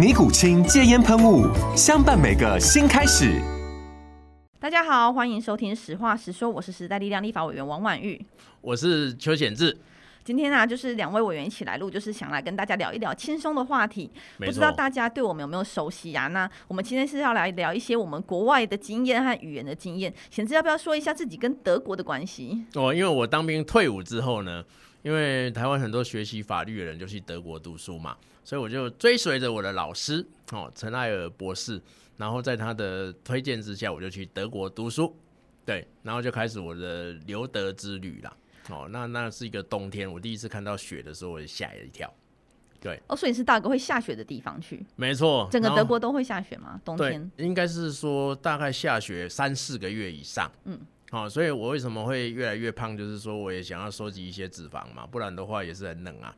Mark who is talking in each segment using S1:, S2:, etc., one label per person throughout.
S1: 尼古清戒烟喷雾，相伴每个新开始。
S2: 大家好，欢迎收听《实话实说》，我是时代力量立法委员王婉玉，
S3: 我是邱显志。
S2: 今天呢、啊，就是两位委员一起来录，就是想来跟大家聊一聊轻松的话题。不知道大家对我们有没有熟悉啊？那我们今天是要来聊一些我们国外的经验和语言的经验。显志要不要说一下自己跟德国的关系？
S3: 哦，因为我当兵退伍之后呢，因为台湾很多学习法律的人就去德国读书嘛。所以我就追随着我的老师哦，陈艾尔博士，然后在他的推荐之下，我就去德国读书，对，然后就开始我的留德之旅了。哦，那那是一个冬天，我第一次看到雪的时候，我就吓了一跳。对，
S2: 哦，所以是大哥会下雪的地方去？
S3: 没错，
S2: 整个德国都会下雪吗？冬天？
S3: 应该是说大概下雪三四个月以上。嗯，好，所以我为什么会越来越胖？就是说我也想要收集一些脂肪嘛，不然的话也是很冷啊。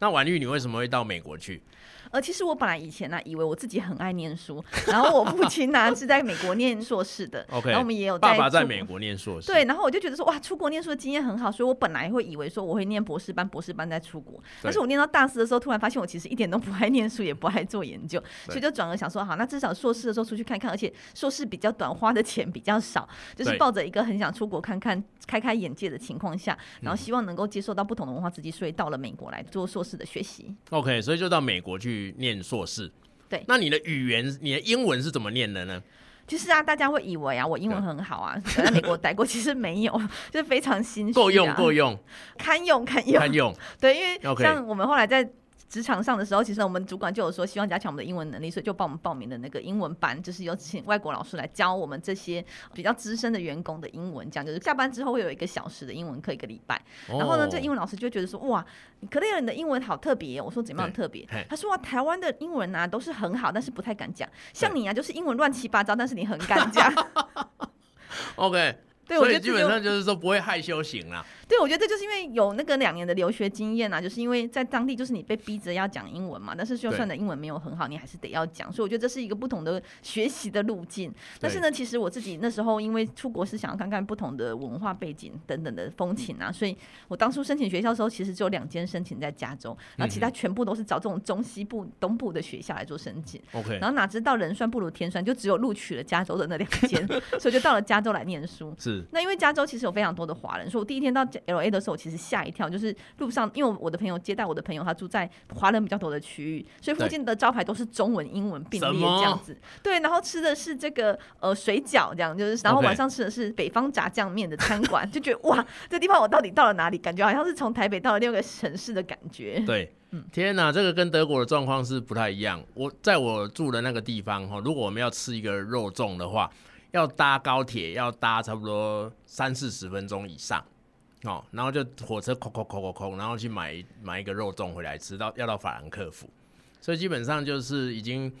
S3: 那婉玉，你为什么会到美国去？
S2: 呃，其实我本来以前呢、啊，以为我自己很爱念书，然后我父亲呢、啊、是在美国念硕士的，OK，然后我们也有
S3: 爸爸在美国念硕士，
S2: 对，然后我就觉得说哇，出国念书的经验很好，所以我本来会以为说我会念博士班，博士班再出国，但是我念到大四的时候，突然发现我其实一点都不爱念书，也不爱做研究，所以就转而想说，好，那至少硕士的时候出去看看，而且硕士比较短，花的钱比较少，就是抱着一个很想出国看看、开开眼界的情况下，然后希望能够接受到不同的文化刺激，所以到了美国来做硕士的学习。
S3: OK，所以就到美国去念硕士。
S2: 对，
S3: 那你的语言，你的英文是怎么念的呢？
S2: 其实啊，大家会以为啊，我英文很好啊，在美国待过，其实没有，就是非常心虚、啊，
S3: 够用，够用，
S2: 堪用，堪用，
S3: 堪用。
S2: 对，因为像我们后来在。职场上的时候，其实我们主管就有说希望加强我们的英文能力，所以就帮我们报名的那个英文班，就是有请外国老师来教我们这些比较资深的员工的英文，这样就是下班之后会有一个小时的英文课一个礼拜。然后呢，这英文老师就觉得说，哇，克莱尔你的英文好特别。我说怎么样特别？他说哇，台湾的英文啊都是很好，但是不太敢讲。像你啊，就是英文乱七八糟，但是你很敢讲。
S3: OK。对，所以基本上就是说不会害羞型啦。
S2: 对，我觉得这就是因为有那个两年的留学经验啊，就是因为在当地就是你被逼着要讲英文嘛，但是就算的英文没有很好，你还是得要讲。所以我觉得这是一个不同的学习的路径。但是呢，其实我自己那时候因为出国是想要看看不同的文化背景等等的风情啊，所以我当初申请学校的时候，其实只有两间申请在加州，然后其他全部都是找这种中西部、东部的学校来做申请。OK，然后哪知道人算不如天算，就只有录取了加州的那两间，所以就到了加州来念书。
S3: 是，
S2: 那因为加州其实有非常多的华人，所以我第一天到 LA 的时候，我其实吓一跳，就是路上，因为我的朋友接待我的朋友，他住在华人比较多的区域，所以附近的招牌都是中文、英文并列这样子。对，然后吃的是这个呃水饺，这样就是，然后晚上吃的是北方炸酱面的餐馆，就觉得哇，这地方我到底到了哪里？感觉好像是从台北到了另一个城市的感觉。
S3: 对，嗯，天哪，这个跟德国的状况是不太一样。我在我住的那个地方哈，如果我们要吃一个肉粽的话。要搭高铁，要搭差不多三四十分钟以上，哦，然后就火车空空空空空，然后去买买一个肉粽回来吃，到要到法兰克福，所以基本上就是已经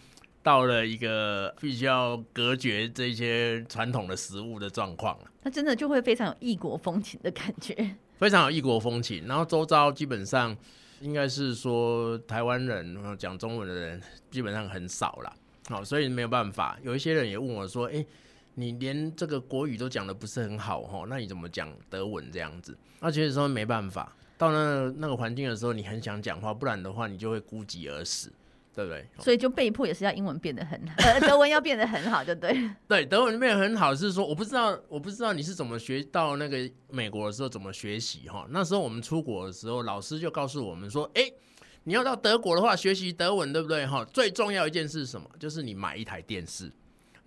S3: 到了一个必须要隔绝这些传统的食物的状况了。
S2: 那真的就会非常有异国风情的感觉，
S3: 非常有异国风情。然后周遭基本上应该是说台湾人讲中文的人基本上很少了，好，所以没有办法。有一些人也问我说：“诶。你连这个国语都讲的不是很好哈，那你怎么讲德文这样子？那其实说没办法，到那、那个环境的时候，你很想讲话，不然的话你就会孤寂而死，对不对？
S2: 所以就被迫也是要英文变得很好，呃，德文要变得很好，对不
S3: 对。对，德文变得很好是说，我不知道，我不知道你是怎么学到那个美国的时候怎么学习哈。那时候我们出国的时候，老师就告诉我们说，哎，你要到德国的话，学习德文，对不对？哈，最重要一件事是什么？就是你买一台电视。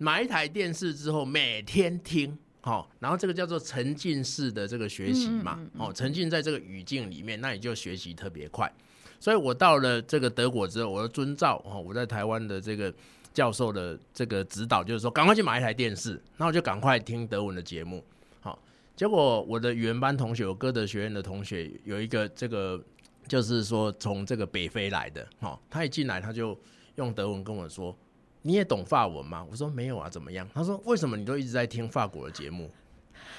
S3: 买一台电视之后，每天听好，然后这个叫做沉浸式的这个学习嘛，哦，沉浸在这个语境里面，那你就学习特别快。所以我到了这个德国之后，我要遵照哦，我在台湾的这个教授的这个指导，就是说赶快去买一台电视，然后就赶快听德文的节目。好，结果我的语言班同学，我歌德学院的同学有一个这个，就是说从这个北非来的，哦，他一进来他就用德文跟我说。你也懂法文吗？我说没有啊，怎么样？他说为什么你都一直在听法国的节目？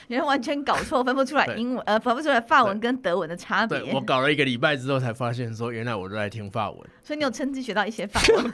S2: 你完全搞错，分不出来英文，呃，分不出来法文跟德文的差别。
S3: 我搞了一个礼拜之后才发现，说原来我都在听法文。
S2: 所以你有趁机学到一些法文？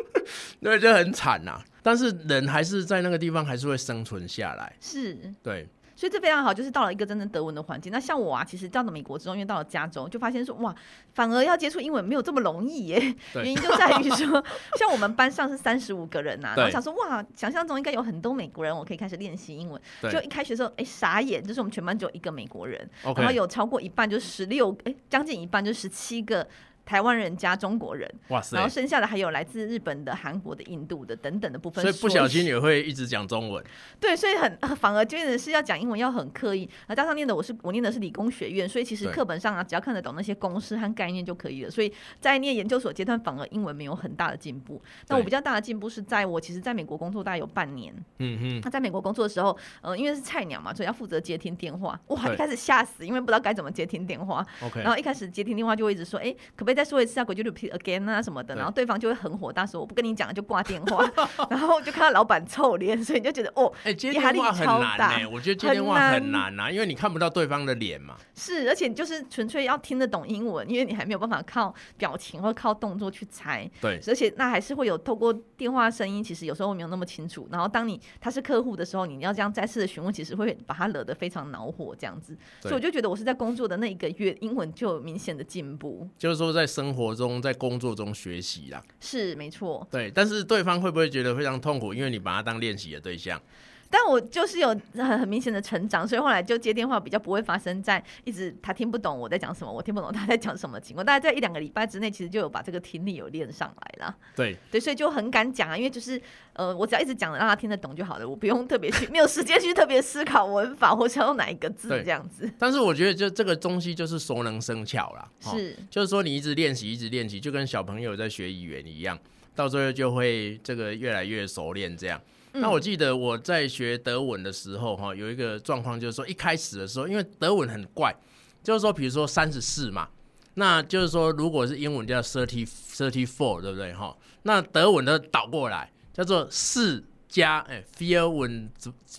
S3: 对，就很惨呐。但是人还是在那个地方还是会生存下来。
S2: 是，
S3: 对。
S2: 所以这非常好，就是到了一个真正德文的环境。那像我啊，其实到了美国之后，因为到了加州，就发现说哇，反而要接触英文没有这么容易耶。原因就在于说，像我们班上是三十五个人呐、啊，然后想说哇，想象中应该有很多美国人，我可以开始练习英文。就一开学的时候，哎，傻眼，就是我们全班只有一个美国人，然后有超过一半，就十六，哎，将近一半，就十七个。台湾人加中国人，哇塞！然后剩下的还有来自日本的、韩国的、印度的等等的部分，
S3: 所以不小心也会一直讲中文。
S2: 对，所以很反而觉得是要讲英文要很刻意。那加上念的我是我念的是理工学院，所以其实课本上啊，只要看得懂那些公式和概念就可以了。所以在念研究所阶段，反而英文没有很大的进步。那我比较大的进步是在我其实在美国工作大概有半年。嗯哼。他在美国工作的时候，呃，因为是菜鸟嘛，所以要负责接听电话。哇，一开始吓死，因为不知道该怎么接听电话。OK。然后一开始接听电话就会一直说，哎，可不可以再说一次啊？回去就 again 啊什么的，然后对方就会很火大，说我不跟你讲，就挂电话，然后就看到老板臭脸，所以你就觉得哦，哎、欸，接电话很难哎、欸，
S3: 我觉得接电话很难啊，因为你看不到对方的脸嘛。
S2: 是，而且就是纯粹要听得懂英文，因为你还没有办法靠表情或靠动作去猜。对，而且那还是会有透过电话声音，其实有时候没有那么清楚。然后当你他是客户的时候，你要这样再次的询问，其实会把他惹得非常恼火这样子。所以我就觉得我是在工作的那一个月，英文就有明显的进步。
S3: 就是说在生活中，在工作中学习啦，
S2: 是没错。
S3: 对，但是对方会不会觉得非常痛苦？因为你把他当练习的对象。
S2: 但我就是有很很明显的成长，所以后来就接电话比较不会发生在一直他听不懂我在讲什么，我听不懂他在讲什么情况。大概在一两个礼拜之内，其实就有把这个听力有练上来了。
S3: 对
S2: 对，所以就很敢讲啊，因为就是呃，我只要一直讲的让他听得懂就好了，我不用特别去没有时间去特别思考文法或是要用哪一个字这样子。
S3: 但是我觉得就这个东西就是熟能生巧啦，
S2: 是，
S3: 就是说你一直练习，一直练习，就跟小朋友在学语言一样，到最后就会这个越来越熟练这样。那我记得我在学德文的时候，哈，有一个状况就是说，一开始的时候，因为德文很怪，就是说，比如说三十四嘛，那就是说，如果是英文叫 thirty thirty four，对不对？哈，那德文的倒过来叫做四加哎，vierund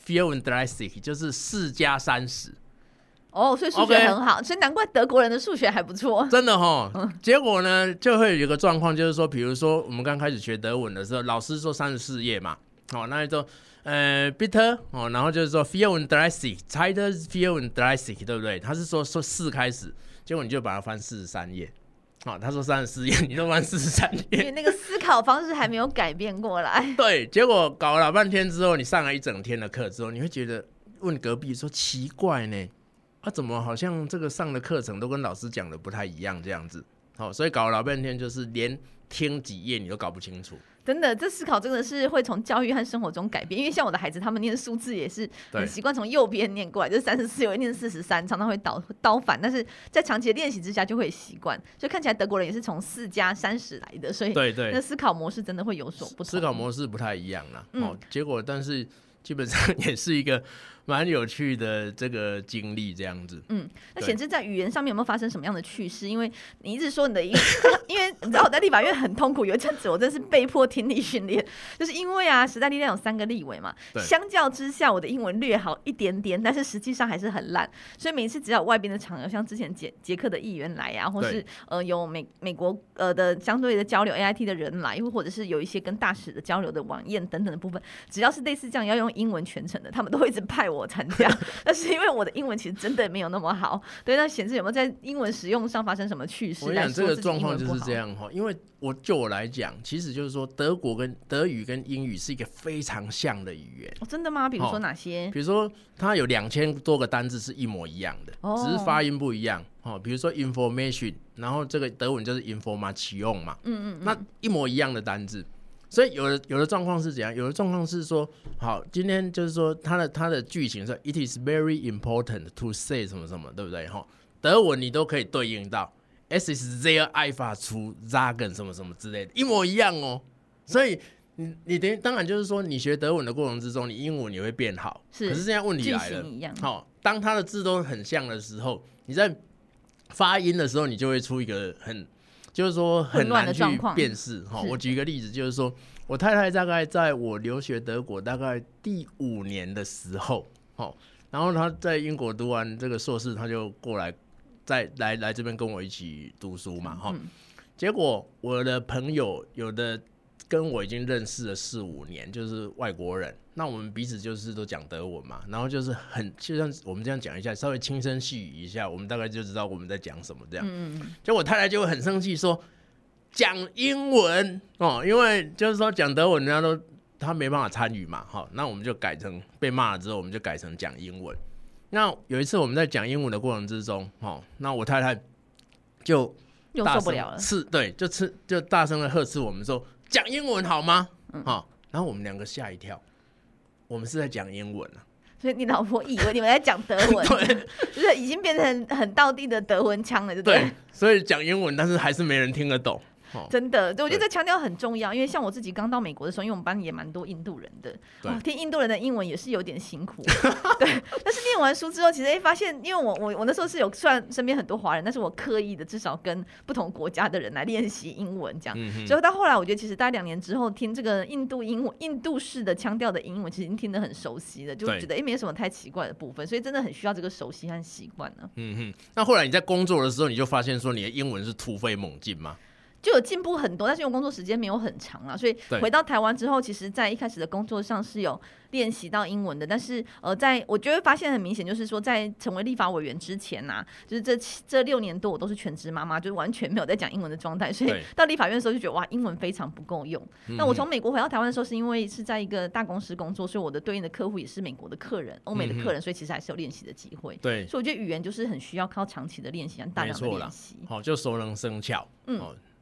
S3: vierunddreißig，就是四加三十。
S2: 哦，所以数学很好，所以难怪德国人的数学还不错。
S3: 真的哈，结果呢，就会有一个状况，就是说，比如说我们刚开始学德文的时候，老师说三十四页嘛。好、哦，那就呃，bitter 哦，然后就是说 vierunddreißig，zweite vierunddreißig，对不对？他是说说四开始，结果你就把它翻四十三页。好、哦，他说三十四页，你都翻四十三页。
S2: 因为那个思考方式还没有改变过来。
S3: 对，结果搞了老半天之后，你上了一整天的课之后，你会觉得问隔壁说奇怪呢，啊，怎么好像这个上的课程都跟老师讲的不太一样这样子？好、哦，所以搞了老半天就是连听几页你都搞不清楚。
S2: 真的，这思考真的是会从教育和生活中改变。因为像我的孩子，他们念数字也是很习惯从右边念过来，就是三十四，有一念四十三，常常会倒倒反。但是在长期的练习之下，就会习惯。所以看起来德国人也是从四加三十来的，所以对对，那思考模式真的会有所不同。
S3: 思考模式不太一样啦。嗯、哦，结果但是基本上 也是一个。蛮有趣的这个经历，这样子。
S2: 嗯，那显示在语言上面有没有发生什么样的趣事？因为你一直说你的英，因为你知道我在立法院很痛苦，有一阵子我真是被迫听力训练，就是因为啊，时代力量有三个立委嘛，相较之下我的英文略好一点点，但是实际上还是很烂。所以每次只要外边的场合，像之前捷捷克的议员来啊，或是呃有美美国呃的相对的交流 AIT 的人来，又或者是有一些跟大使的交流的晚宴等等的部分，只要是类似这样要用英文全程的，他们都会一直派我。我参加，但是因为我的英文其实真的没有那么好，对，那显示有没有在英文使用上发生什么趣事？
S3: 我想这个状况就是这样哈，因为我就我来讲，其实就是说德国跟德语跟英语是一个非常像的语言。
S2: 哦，真的吗？比如说哪些？
S3: 比如说它有两千多个单字是一模一样的，哦、只是发音不一样。哦，比如说 information，然后这个德文就是 information 嘛，嗯，嗯嗯，那一模一样的单字。所以有的有的状况是怎样？有的状况是说，好，今天就是说它的它的剧情是 “It is very important to say” 什么什么，对不对？哈，德文你都可以对应到 “Es ist sehr einfach zu sagen” 什么什么之类的，一模一样哦。所以你你等于当然就是说，你学德文的过程之中，你英文你会变好。是，可是现在问题来了，好，当它的字都很像的时候，你在发音的时候，你就会出一个很。就是说很难去辨识哈。我举一个例子，就是说我太太大概在我留学德国大概第五年的时候，哦，然后她在英国读完这个硕士，她就过来再来来这边跟我一起读书嘛，哈。结果我的朋友有的跟我已经认识了四五年，就是外国人，那我们彼此就是都讲德文嘛，然后就是很就像我们这样讲一下，稍微轻声细语一下，我们大概就知道我们在讲什么这样。嗯嗯。就我太太就会很生气说讲英文哦，因为就是说讲德文人家都他没办法参与嘛，好，那我们就改成被骂了之后，我们就改成讲英文。那有一次我们在讲英文的过程之中，哦，那我太太就又受不了了，是，对，就吃就大声的呵斥我们说。讲英文好吗？嗯，好，然后我们两个吓一跳，我们是在讲英文啊，
S2: 所以你老婆以为你们在讲德文，对，就是已经变成很道地的德文腔了，对不对？
S3: 对，所以讲英文，但是还是没人听得懂。
S2: 真的，对，我觉得这强调很重要，因为像我自己刚到美国的时候，因为我们班也蛮多印度人的，哦，听印度人的英文也是有点辛苦，对。但是念完书之后，其实哎发现，因为我我我那时候是有虽然身边很多华人，但是我刻意的至少跟不同国家的人来练习英文，这样。嗯、所以到后来，我觉得其实大概两年之后，听这个印度英文、印度式的腔调的英文，其实已经听得很熟悉了，就觉得哎没什么太奇怪的部分，所以真的很需要这个熟悉和习惯呢。
S3: 嗯哼，那后来你在工作的时候，你就发现说你的英文是突飞猛进吗？
S2: 就有进步很多，但是因为工作时间没有很长啊，所以回到台湾之后，其实，在一开始的工作上是有练习到英文的。但是，呃，在我觉得发现很明显，就是说，在成为立法委员之前呐、啊，就是这这六年多，我都是全职妈妈，就是完全没有在讲英文的状态。所以到立法院的时候，就觉得哇，英文非常不够用。那我从美国回到台湾的时候，是因为是在一个大公司工作，所以我的对应的客户也是美国的客人，欧美的客人，所以其实还是有练习的机会。对，所以我觉得语言就是很需要靠长期的练习，大量的练习。
S3: 好，就熟能生巧。嗯。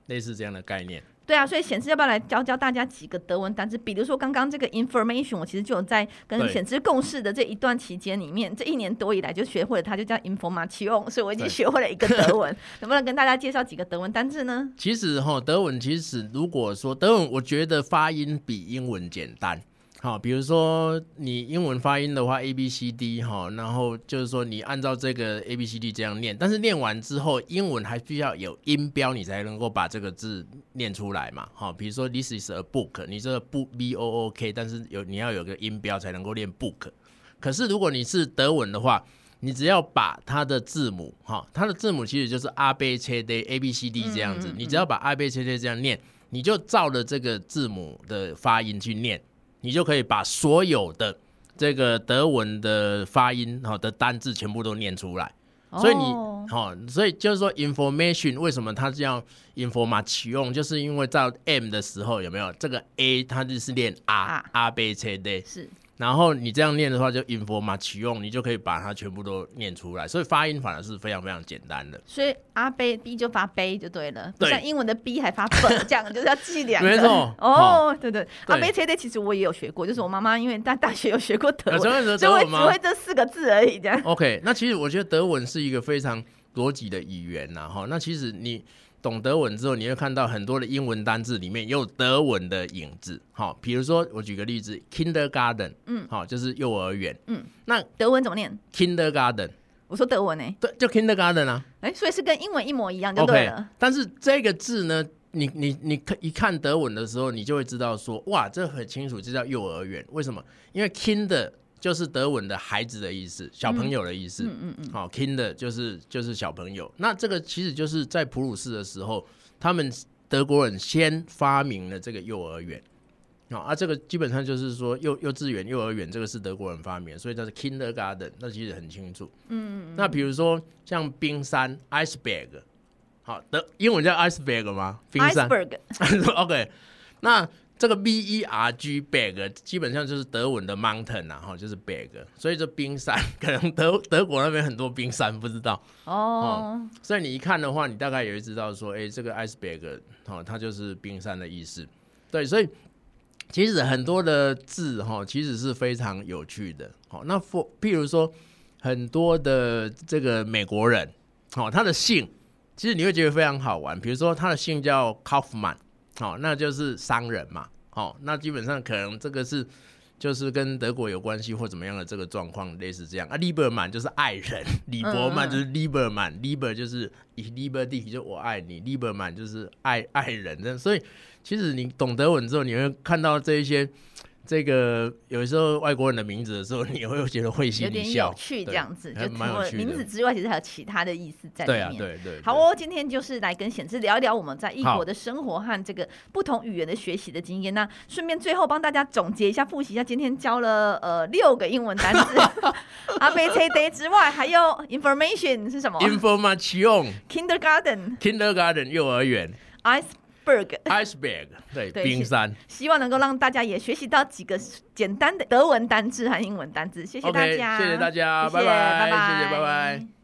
S3: 类似这样的概念，
S2: 对啊，所以显示要不要来教教大家几个德文单词？比如说刚刚这个 information，我其实就有在跟显示共事的这一段期间里面，这一年多以来就学会了，它就叫 information，所以我已经学会了一个德文。能不能跟大家介绍几个德文单字呢？
S3: 其实哈，德文其实如果说德文，我觉得发音比英文简单。好，比如说你英文发音的话，A B C D 哈，然后就是说你按照这个 A B C D 这样念，但是念完之后，英文还需要有音标，你才能够把这个字念出来嘛。好，比如说 This is a book，你这个 book B O O K，但是有你要有个音标才能够念 book。可是如果你是德文的话，你只要把它的字母哈，它的字母其实就是 A B C D A B C D 这样子，你只要把 A B C D 这样念，你就照着这个字母的发音去念。你就可以把所有的这个德文的发音好的单字全部都念出来，所以你好，所以就是说 information 为什么它叫 information，就是因为在 M 的时候有没有？这个 A 它就是念 R R B C D 是。然后你这样念的话，就 information，你就可以把它全部都念出来，所以发音反而是非常非常简单的。
S2: 所以阿杯 B 就发杯就对了，对，像英文的 B 还发本，这样就是要记两个。
S3: 没错，
S2: 哦，对对，阿杯 C D 其实我也有学过，就是我妈妈因为在大学有学过德文，所以只会这四个字而已。这样。
S3: OK，那其实我觉得德文是一个非常逻辑的语言呐，哈，那其实你。懂德文之后，你会看到很多的英文单字里面也有德文的影子。好，比如说我举个例子，kindergarten，嗯，好，就是幼儿园，嗯，那
S2: 德文怎么念
S3: ？kindergarten，
S2: 我说德文呢？
S3: 对，就 kindergarten 啊。
S2: 哎，所以是跟英文一模一样就对了。Okay,
S3: 但是这个字呢，你你你看一看德文的时候，你就会知道说，哇，这很清楚，这叫幼儿园。为什么？因为 kinder。就是德文的孩子的意思，小朋友的意思。嗯嗯嗯。好，Kinder 就是就是小朋友。那这个其实就是在普鲁士的时候，他们德国人先发明了这个幼儿园。啊，这个基本上就是说幼幼稚园、幼儿园，这个是德国人发明，所以它是 Kindergarten。那其实很清楚。嗯嗯。那比如说像冰山 （Iceberg），好，德英文叫 Iceberg 吗？冰山。Iceberg。OK，那。这个 B E R G berg 基本上就是德文的 mountain 啊，哈，就是 berg，所以这冰山 可能德德国那边很多冰山不知道哦，所以你一看的话，你大概也会知道说，哎，这个 iceberg 哦，它就是冰山的意思。对，所以其实很多的字哈，其实是非常有趣的。好，那 for 譬如说很多的这个美国人，好，他的姓其实你会觉得非常好玩。比如说他的姓叫 Kaufman，好，那就是商人嘛。好，那基本上可能这个是。就是跟德国有关系或怎么样的这个状况类似这样啊，Lieberman 就是爱人，李伯曼就是 Lieberman，Lieber 就是 Liberty 就我爱你，Lieberman 就是爱爱人，所以其实你懂德文之后，你会看到这一些。这个有时候外国人的名字的时候，你也会觉得会心一笑，
S2: 有点有趣这样子，就除
S3: 了
S2: 名字之外，其实还有其他的意思在里面。
S3: 对啊，对对，对。
S2: 好哦，今天就是来跟显志聊一聊我们在异国的生活和这个不同语言的学习的经验。那顺便最后帮大家总结一下，复习一下今天教了呃六个英文单词，A B C D 之外，还有 information 是什么
S3: ？Information，Kindergarten，Kindergarten 幼儿园
S2: ，Ice。
S3: Iceberg，对，对冰山。
S2: 希望能够让大家也学习到几个简单的德文单字和英文单字。谢谢大家
S3: ，okay, 谢谢大家，
S2: 拜拜，
S3: 谢谢，拜拜。